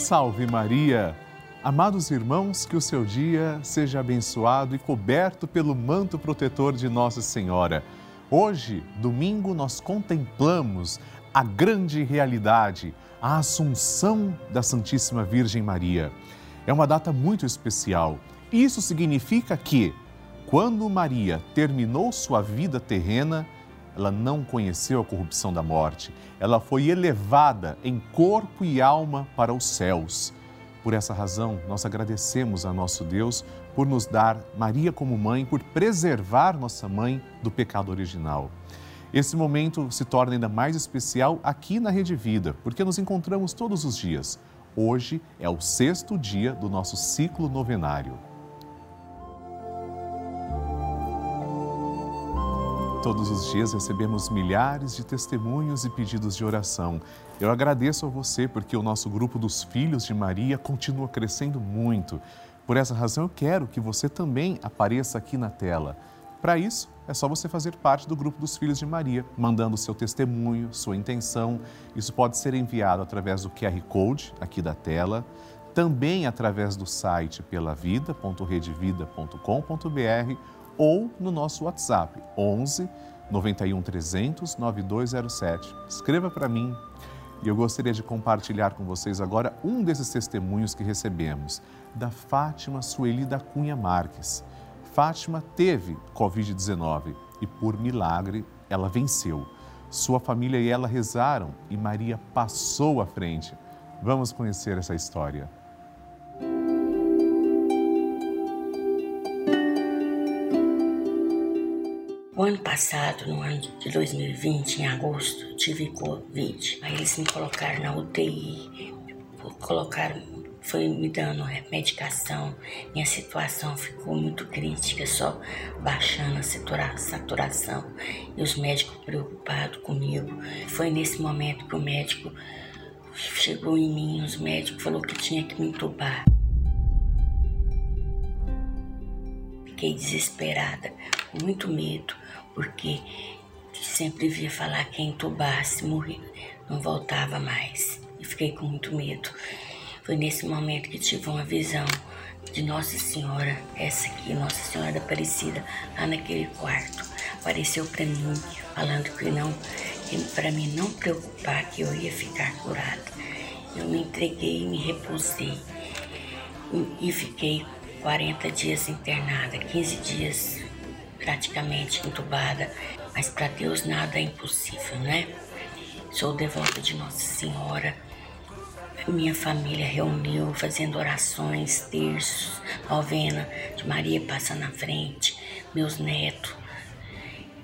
Salve Maria! Amados irmãos, que o seu dia seja abençoado e coberto pelo manto protetor de Nossa Senhora. Hoje, domingo, nós contemplamos a grande realidade, a Assunção da Santíssima Virgem Maria. É uma data muito especial. Isso significa que, quando Maria terminou sua vida terrena, ela não conheceu a corrupção da morte. Ela foi elevada em corpo e alma para os céus. Por essa razão, nós agradecemos a nosso Deus por nos dar Maria como mãe, por preservar nossa mãe do pecado original. Esse momento se torna ainda mais especial aqui na Rede Vida, porque nos encontramos todos os dias. Hoje é o sexto dia do nosso ciclo novenário. Todos os dias recebemos milhares de testemunhos e pedidos de oração. Eu agradeço a você porque o nosso grupo dos Filhos de Maria continua crescendo muito. Por essa razão, eu quero que você também apareça aqui na tela. Para isso, é só você fazer parte do grupo dos Filhos de Maria, mandando seu testemunho, sua intenção. Isso pode ser enviado através do QR Code aqui da tela, também através do site pelavida.redevida.com.br ou no nosso WhatsApp 11 91 300 9207. Escreva para mim e eu gostaria de compartilhar com vocês agora um desses testemunhos que recebemos da Fátima Sueli da Cunha Marques. Fátima teve Covid-19 e por milagre ela venceu. Sua família e ela rezaram e Maria passou à frente. Vamos conhecer essa história. Ano passado, no ano de 2020, em agosto, tive Covid. Aí eles me colocaram na UTI, colocaram, foi me dando medicação. Minha situação ficou muito crítica, só baixando a saturação. E os médicos preocupados comigo. Foi nesse momento que o médico chegou em mim, os médicos falou que tinha que me entubar. Fiquei desesperada, com muito medo porque sempre via falar que entubasse, morria, não voltava mais. E fiquei com muito medo. Foi nesse momento que tive uma visão de Nossa Senhora, essa aqui, Nossa Senhora da Aparecida, lá naquele quarto. Apareceu para mim, falando que não, para mim não preocupar que eu ia ficar curada. Eu me entreguei me repousei. E, e fiquei 40 dias internada, 15 dias praticamente entubada, mas para Deus nada é impossível, né? Sou devota de Nossa Senhora. Minha família reuniu fazendo orações, terços, novena de Maria passa na frente, meus netos.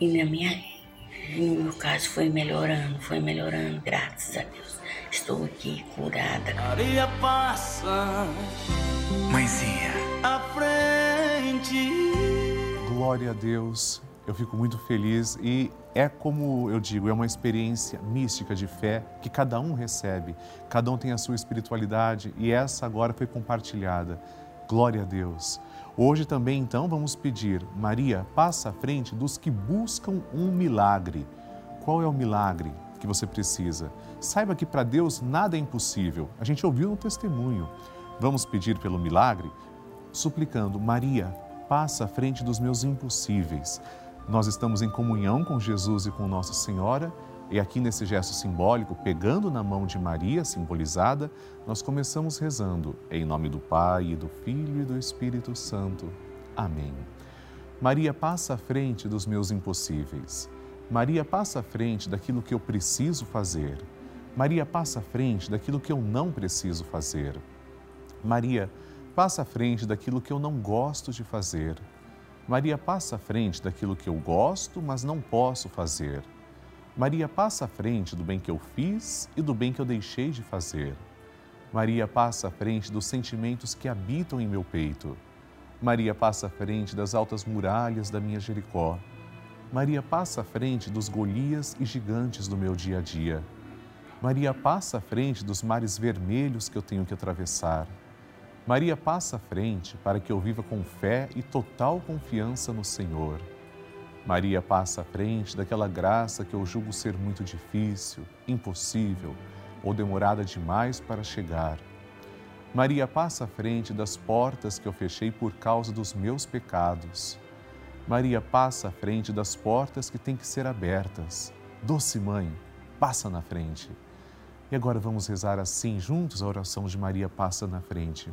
E na minha, no meu caso foi melhorando, foi melhorando, graças a Deus. Estou aqui curada. Maria passa, mãezinha, à frente glória a Deus. Eu fico muito feliz e é como eu digo, é uma experiência mística de fé que cada um recebe, cada um tem a sua espiritualidade e essa agora foi compartilhada. Glória a Deus. Hoje também, então, vamos pedir, Maria, passa à frente dos que buscam um milagre. Qual é o milagre que você precisa? Saiba que para Deus nada é impossível. A gente ouviu no testemunho. Vamos pedir pelo milagre, suplicando, Maria, passa à frente dos meus impossíveis. Nós estamos em comunhão com Jesus e com Nossa Senhora, e aqui nesse gesto simbólico, pegando na mão de Maria, simbolizada, nós começamos rezando em nome do Pai, e do Filho e do Espírito Santo. Amém. Maria passa à frente dos meus impossíveis. Maria passa à frente daquilo que eu preciso fazer. Maria passa à frente daquilo que eu não preciso fazer. Maria passa à frente daquilo que eu não gosto de fazer. Maria passa à frente daquilo que eu gosto, mas não posso fazer. Maria passa à frente do bem que eu fiz e do bem que eu deixei de fazer. Maria passa à frente dos sentimentos que habitam em meu peito. Maria passa à frente das altas muralhas da minha Jericó. Maria passa à frente dos Golias e gigantes do meu dia a dia. Maria passa à frente dos mares vermelhos que eu tenho que atravessar. Maria passa à frente para que eu viva com fé e total confiança no Senhor. Maria passa à frente daquela graça que eu julgo ser muito difícil, impossível ou demorada demais para chegar. Maria passa à frente das portas que eu fechei por causa dos meus pecados. Maria passa à frente das portas que têm que ser abertas. Doce Mãe, passa na frente. E agora vamos rezar assim juntos a oração de Maria passa na frente.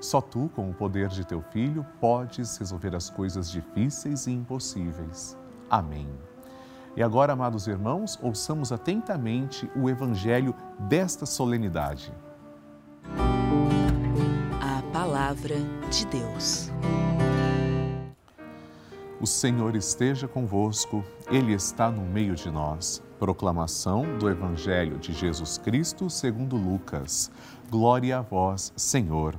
Só tu, com o poder de teu filho, podes resolver as coisas difíceis e impossíveis. Amém. E agora, amados irmãos, ouçamos atentamente o evangelho desta solenidade. A palavra de Deus. O Senhor esteja convosco, Ele está no meio de nós. Proclamação do Evangelho de Jesus Cristo segundo Lucas. Glória a vós, Senhor.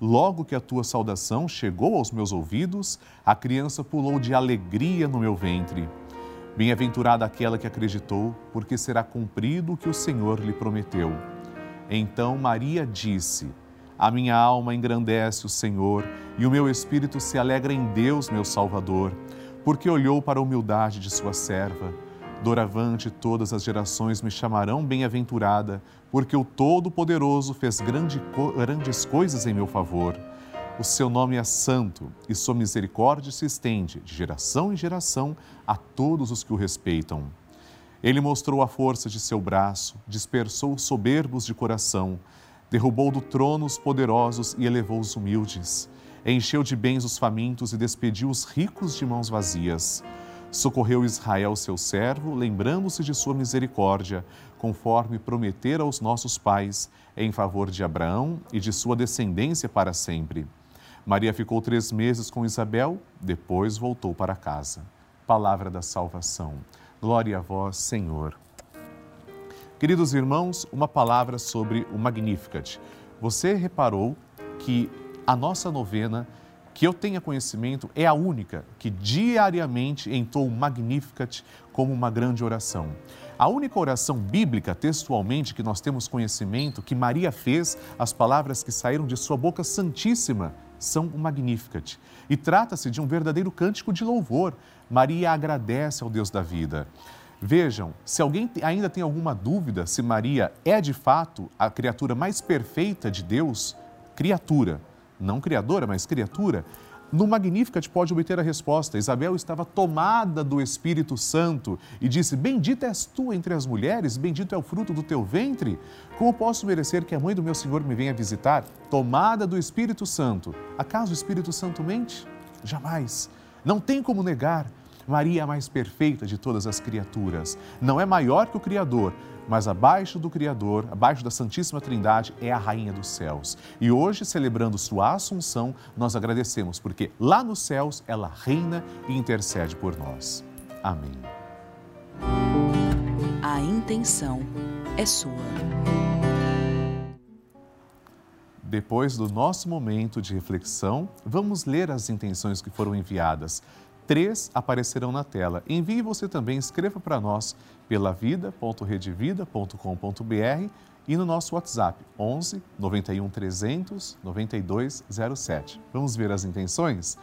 Logo que a tua saudação chegou aos meus ouvidos, a criança pulou de alegria no meu ventre. Bem-aventurada aquela que acreditou, porque será cumprido o que o Senhor lhe prometeu. Então Maria disse: a minha alma engrandece o Senhor e o meu espírito se alegra em Deus, meu Salvador, porque olhou para a humildade de sua serva. Doravante todas as gerações me chamarão bem-aventurada, porque o Todo-Poderoso fez grande, grandes coisas em meu favor. O seu nome é santo e sua misericórdia se estende de geração em geração a todos os que o respeitam. Ele mostrou a força de seu braço, dispersou os soberbos de coração, derrubou do trono os poderosos e elevou os humildes. Encheu de bens os famintos e despediu os ricos de mãos vazias. Socorreu Israel, seu servo, lembrando-se de sua misericórdia, conforme prometera aos nossos pais, em favor de Abraão e de sua descendência para sempre. Maria ficou três meses com Isabel, depois voltou para casa. Palavra da salvação. Glória a vós, Senhor. Queridos irmãos, uma palavra sobre o Magnificat. Você reparou que a nossa novena, que eu tenha conhecimento, é a única que diariamente entoa o Magnificat como uma grande oração. A única oração bíblica, textualmente, que nós temos conhecimento, que Maria fez, as palavras que saíram de sua boca santíssima, são o Magnificat. E trata-se de um verdadeiro cântico de louvor. Maria agradece ao Deus da vida. Vejam, se alguém ainda tem alguma dúvida se Maria é de fato a criatura mais perfeita de Deus, criatura, não criadora, mas criatura, no Magnificat pode obter a resposta. Isabel estava tomada do Espírito Santo e disse: Bendita és tu entre as mulheres, bendito é o fruto do teu ventre. Como posso merecer que a mãe do meu Senhor me venha visitar? Tomada do Espírito Santo. Acaso o Espírito Santo mente? Jamais. Não tem como negar. Maria é a mais perfeita de todas as criaturas. Não é maior que o Criador, mas abaixo do Criador, abaixo da Santíssima Trindade, é a Rainha dos céus. E hoje, celebrando sua Assunção, nós agradecemos, porque lá nos céus ela reina e intercede por nós. Amém. A intenção é sua. Depois do nosso momento de reflexão, vamos ler as intenções que foram enviadas três aparecerão na tela. Envie você também, escreva para nós pela vida.redevida.com.br e no nosso WhatsApp 11 91 300 9207. Vamos ver as intenções?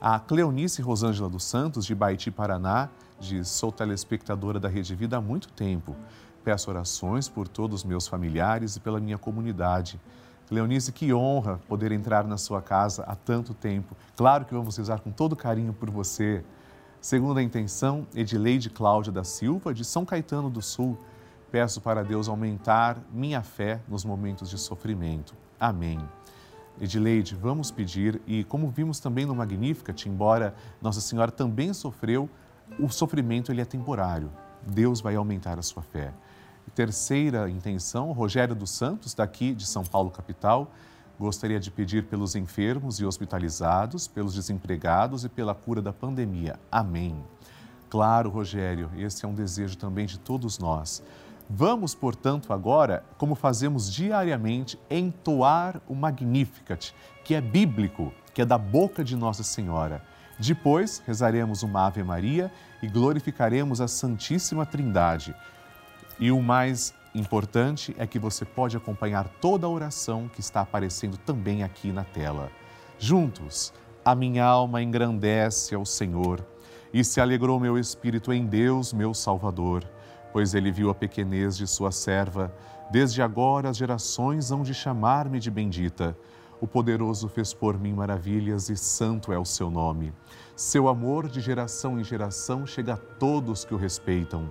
A Cleonice Rosângela dos Santos, de Baiti, Paraná, diz: Sou telespectadora da Rede Vida há muito tempo. Peço orações por todos os meus familiares e pela minha comunidade. Cleonice, que honra poder entrar na sua casa há tanto tempo. Claro que vamos rezar com todo carinho por você. Segundo a intenção, Edileide Cláudia da Silva, de São Caetano do Sul, peço para Deus aumentar minha fé nos momentos de sofrimento. Amém. Edileide, vamos pedir, e como vimos também no Magnificat, embora Nossa Senhora também sofreu, o sofrimento ele é temporário. Deus vai aumentar a sua fé. Terceira intenção, Rogério dos Santos, daqui de São Paulo, capital, gostaria de pedir pelos enfermos e hospitalizados, pelos desempregados e pela cura da pandemia. Amém. Claro, Rogério, esse é um desejo também de todos nós. Vamos, portanto, agora, como fazemos diariamente, entoar o Magnificat, que é bíblico, que é da boca de Nossa Senhora. Depois, rezaremos uma Ave Maria e glorificaremos a Santíssima Trindade. E o mais importante é que você pode acompanhar toda a oração que está aparecendo também aqui na tela. Juntos, a minha alma engrandece ao Senhor e se alegrou meu espírito em Deus, meu Salvador pois ele viu a pequenez de sua serva. Desde agora as gerações hão de chamar-me de bendita. O poderoso fez por mim maravilhas e santo é o seu nome. Seu amor de geração em geração chega a todos que o respeitam.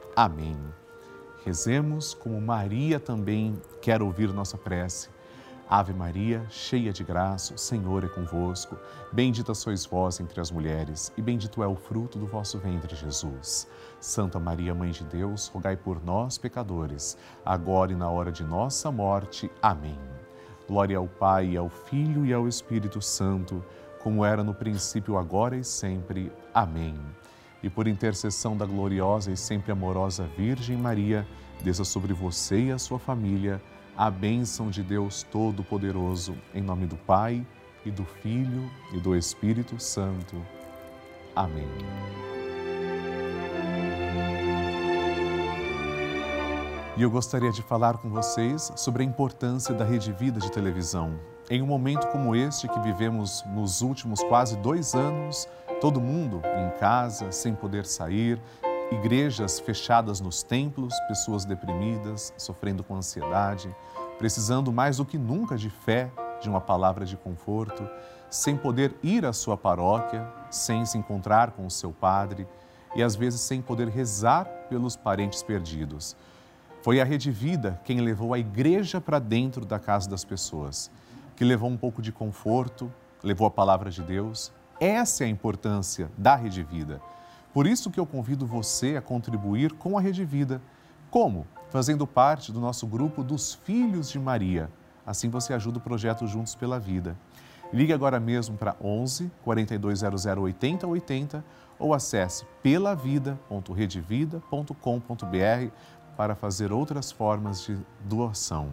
Amém. Rezemos como Maria também quer ouvir nossa prece Ave Maria, cheia de graça, o Senhor é convosco. Bendita sois vós entre as mulheres, e bendito é o fruto do vosso ventre, Jesus. Santa Maria, Mãe de Deus, rogai por nós, pecadores, agora e na hora de nossa morte. Amém. Glória ao Pai, ao Filho e ao Espírito Santo, como era no princípio, agora e sempre. Amém. E por intercessão da gloriosa e sempre amorosa Virgem Maria, desça sobre você e a sua família a bênção de Deus Todo-Poderoso, em nome do Pai, e do Filho, e do Espírito Santo. Amém. E eu gostaria de falar com vocês sobre a importância da Rede Vida de televisão. Em um momento como este que vivemos nos últimos quase dois anos, todo mundo em casa, sem poder sair, igrejas fechadas nos templos, pessoas deprimidas, sofrendo com ansiedade, precisando mais do que nunca de fé, de uma palavra de conforto, sem poder ir à sua paróquia, sem se encontrar com o seu padre e às vezes sem poder rezar pelos parentes perdidos. Foi a Rede Vida quem levou a igreja para dentro da casa das pessoas, que levou um pouco de conforto, levou a palavra de Deus. Essa é a importância da Rede Vida por isso que eu convido você a contribuir com a Rede Vida. Como? Fazendo parte do nosso grupo dos Filhos de Maria. Assim você ajuda o projeto Juntos pela Vida. Ligue agora mesmo para 11 4200 8080 ou acesse pelavida.redevida.com.br para fazer outras formas de doação.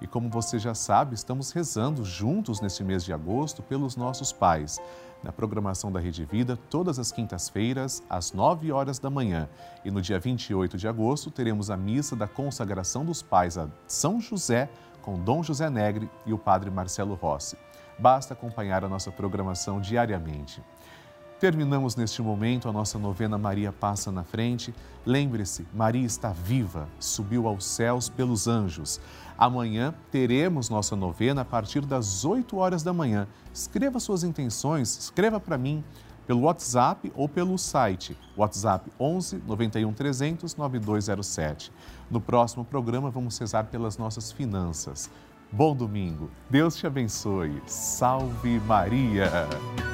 E como você já sabe, estamos rezando juntos neste mês de agosto pelos nossos pais na programação da Rede Vida, todas as quintas-feiras, às 9 horas da manhã. E no dia 28 de agosto, teremos a missa da consagração dos pais a São José, com Dom José Negre e o Padre Marcelo Rossi. Basta acompanhar a nossa programação diariamente. Terminamos neste momento a nossa novena Maria Passa na Frente. Lembre-se, Maria está viva, subiu aos céus pelos anjos. Amanhã teremos nossa novena a partir das 8 horas da manhã. Escreva suas intenções, escreva para mim pelo WhatsApp ou pelo site WhatsApp 11 91 300 9207. No próximo programa vamos rezar pelas nossas finanças. Bom domingo, Deus te abençoe. Salve Maria!